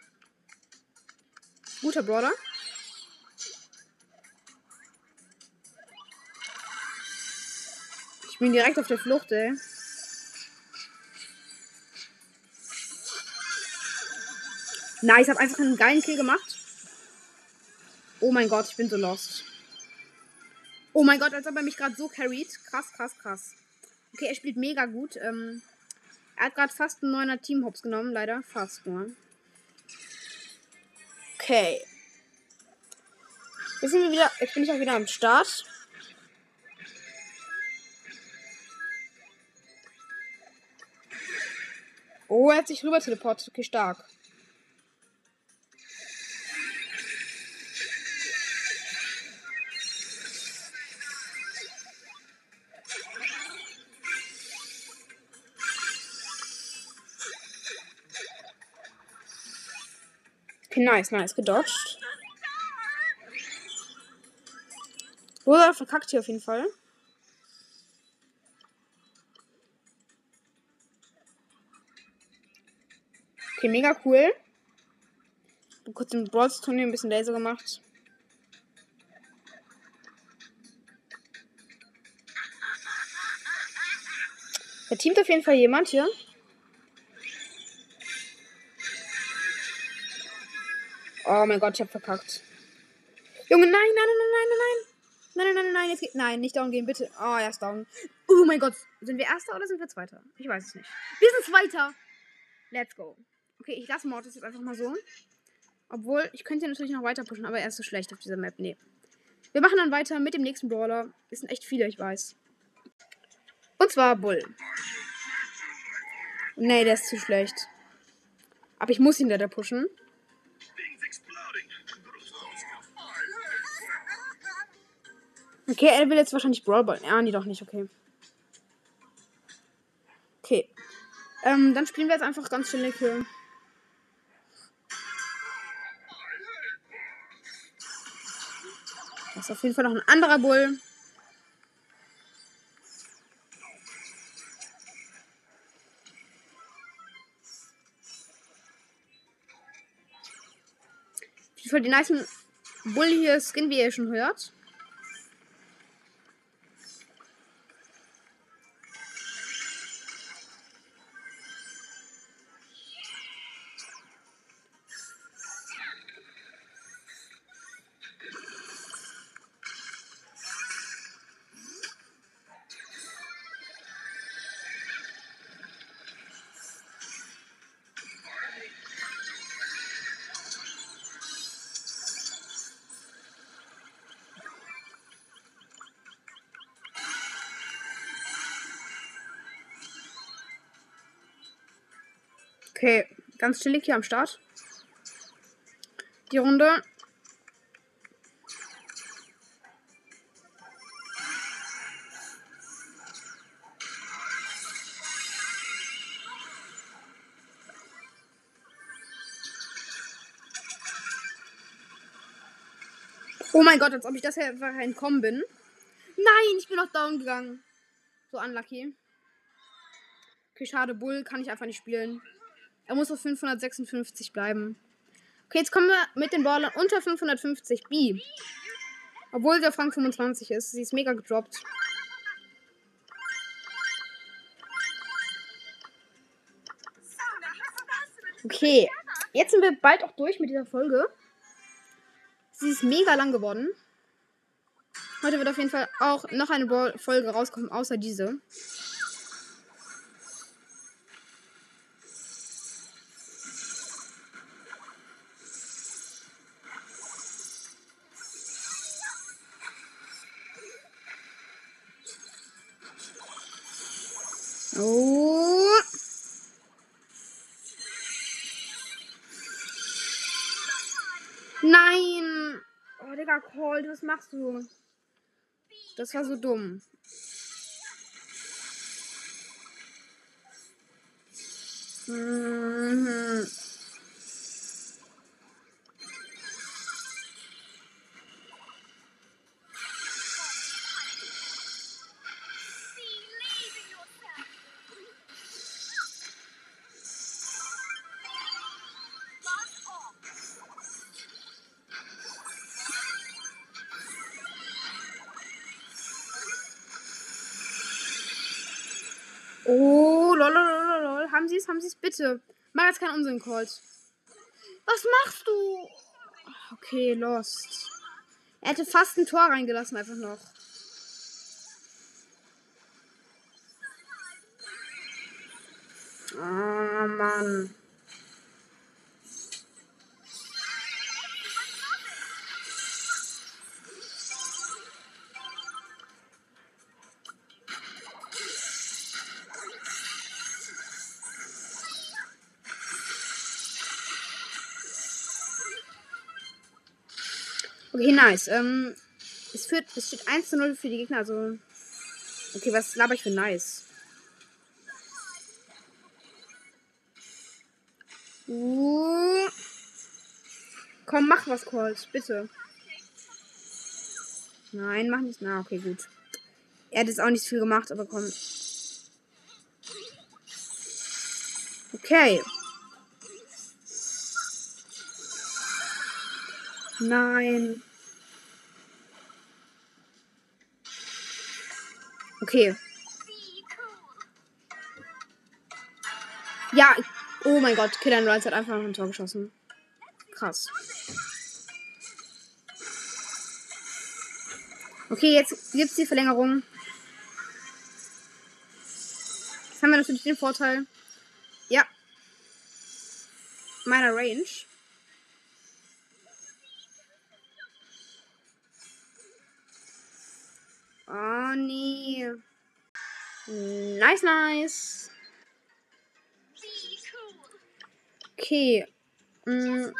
Guter Brawler. Ich bin direkt auf der Flucht, ey. Nice, habe einfach einen geilen Kill gemacht. Oh mein Gott, ich bin so lost. Oh mein Gott, als ob er mich gerade so carried. Krass, krass, krass. Okay, er spielt mega gut. Ähm, er hat gerade fast einen neuner Teamhops genommen, leider. Fast nur. Okay. Jetzt sind wir wieder. Jetzt bin ich auch wieder am Start. Oh, er hat sich rüber teleportiert. Okay, stark. Okay, nice, nice. Gedodged. Rosa verkackt hier auf jeden Fall. Okay, mega cool. Kurz im Brawls Turnier ein bisschen Laser gemacht. Da teamt auf jeden Fall jemand hier. Oh mein Gott, ich hab verkackt. Junge, nein, nein, nein, nein, nein, nein. Nein, nein, nein, nein, jetzt geht. Nein, nicht down gehen, bitte. Oh, er ist down. Oh mein Gott. Sind wir Erster oder sind wir Zweiter? Ich weiß es nicht. Wir sind Zweiter. Let's go. Okay, ich lasse Mortis jetzt einfach mal so. Obwohl, ich könnte natürlich noch weiter pushen, aber er ist so schlecht auf dieser Map. Nee. Wir machen dann weiter mit dem nächsten Brawler. Es sind echt viele, ich weiß. Und zwar Bull. Nee, der ist zu schlecht. Aber ich muss ihn leider pushen. Okay, er will jetzt wahrscheinlich Brawl Ball. Ja, nee, doch nicht, okay. Okay. Ähm, dann spielen wir jetzt einfach ganz chillig hier. Das ist auf jeden Fall noch ein anderer Bull. Auf jeden Fall die nice Bull hier Skin, wie ihr schon hört. Okay, ganz chillig hier am Start. Die Runde. Oh mein Gott, als ob ich das hier einfach entkommen bin. Nein, ich bin noch down gegangen. So unlucky. Okay, schade. Bull kann ich einfach nicht spielen. Er muss auf 556 bleiben. Okay, jetzt kommen wir mit den Ballern unter 550. B. Obwohl sie auf Rang 25 ist. Sie ist mega gedroppt. Okay, jetzt sind wir bald auch durch mit dieser Folge. Sie ist mega lang geworden. Heute wird auf jeden Fall auch noch eine Folge rauskommen, außer diese. Cold, was machst du? Das war so dumm. Mhm. Sie es, haben Sie es, bitte. Mach jetzt keinen Unsinn, Colt. Was machst du? Okay, lost. Er hätte fast ein Tor reingelassen, einfach noch. Oh, Mann. Nice. Ähm, es, führt, es steht 1 zu 0 für die Gegner, also. Okay, was laber ich für nice? Uh. Komm, mach was, Colt, bitte. Nein, mach nicht. Na, okay, gut. Er hat jetzt auch nicht viel gemacht, aber komm. Okay. Nein. Okay. Ja, oh mein Gott, Killer Rice hat einfach noch ein Tor geschossen. Krass. Okay, jetzt gibt's die Verlängerung. Jetzt haben wir natürlich den Vorteil. Ja. Meiner Range. Oh nee. Nice, nice. Okay. Mm.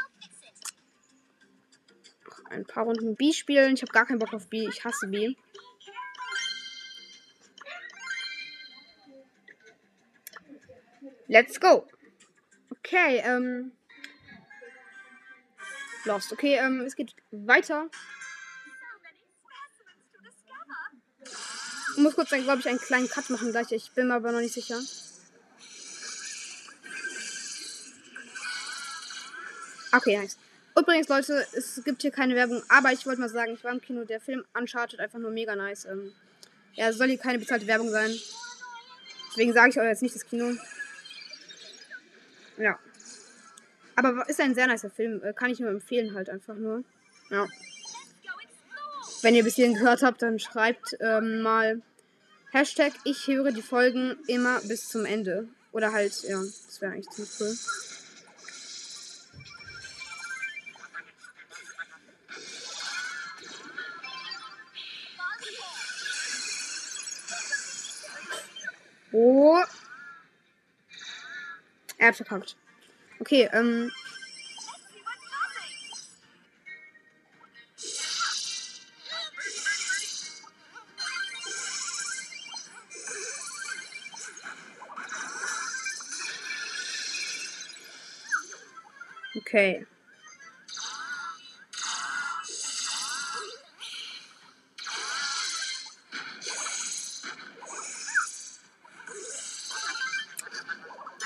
Ein paar Runden B spielen. Ich habe gar keinen Bock auf B. Ich hasse B. Let's go. Okay, ähm. Lost. Okay, ähm, es geht weiter. Ich muss kurz, glaube ich, einen kleinen Cut machen gleich. Ich bin mir aber noch nicht sicher. Okay, nice. Übrigens, Leute, es gibt hier keine Werbung, aber ich wollte mal sagen, ich war im Kino, der Film Uncharted einfach nur mega nice. Ähm, ja, soll hier keine bezahlte Werbung sein. Deswegen sage ich euch jetzt nicht das Kino. Ja. Aber ist ein sehr nicer Film. Äh, kann ich nur empfehlen, halt einfach nur. Ja. Wenn ihr bis hierhin gehört habt, dann schreibt ähm, mal Hashtag ich höre die Folgen immer bis zum Ende. Oder halt, ja, das wäre eigentlich ziemlich cool. Oh. Er hat verkackt. Okay, ähm. Okay.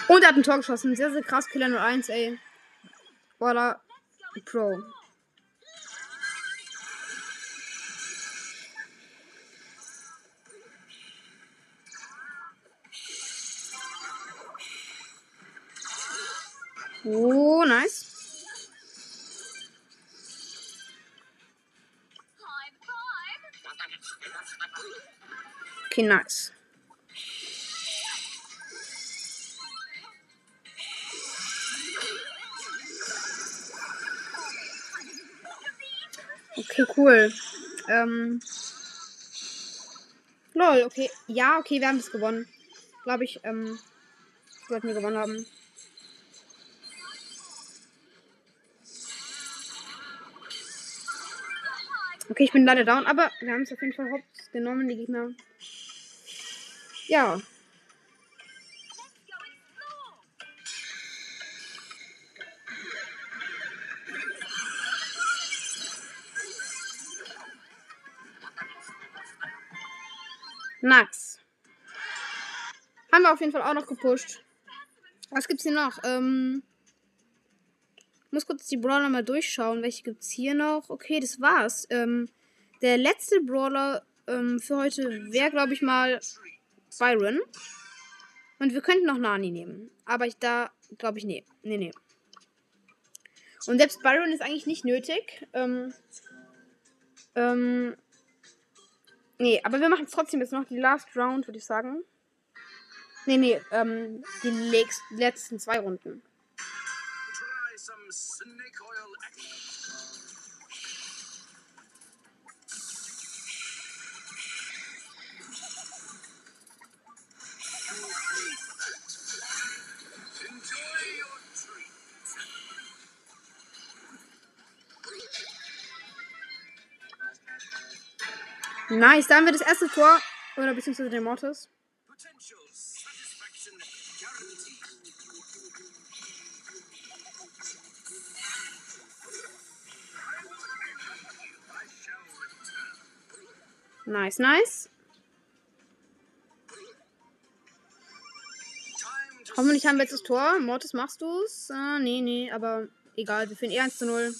Und er hat ein Tor geschossen. Sehr, sehr krass. Killer 01, ey. Voila. Pro. Okay, nice. Okay, cool. Ähm. Lol, okay. Ja, okay, wir haben das gewonnen. glaube ich, ähm, sollten wir gewonnen haben. Okay, ich bin leider down, aber wir haben es auf jeden Fall hops genommen, die Gegner. Ja. Nax. Haben wir auf jeden Fall auch noch gepusht. Was gibt's hier noch? Ähm, muss kurz die Brawler mal durchschauen. Welche gibt's hier noch? Okay, das war's. Ähm, der letzte Brawler ähm, für heute wäre, glaube ich, mal Byron. Und wir könnten noch Nani nehmen. Aber ich da, glaube ich, nee. Nee, nee. Und selbst Byron ist eigentlich nicht nötig. Ähm, ähm, nee, aber wir machen trotzdem jetzt noch die Last Round, würde ich sagen. Nee, nee, ähm, die letzten zwei Runden. Nice, da haben wir das erste Tor. Oder beziehungsweise den Mortis. Nice, nice. Hoffentlich haben wir jetzt das Tor. Mortis, machst du's? Ah, nee, nee, aber egal. Wir führen eh 1 zu 0.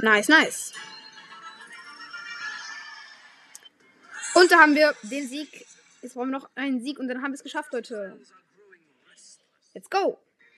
Nice, nice. Und da haben wir den Sieg. Jetzt brauchen wir noch einen Sieg und dann haben wir es geschafft, Leute. Let's go.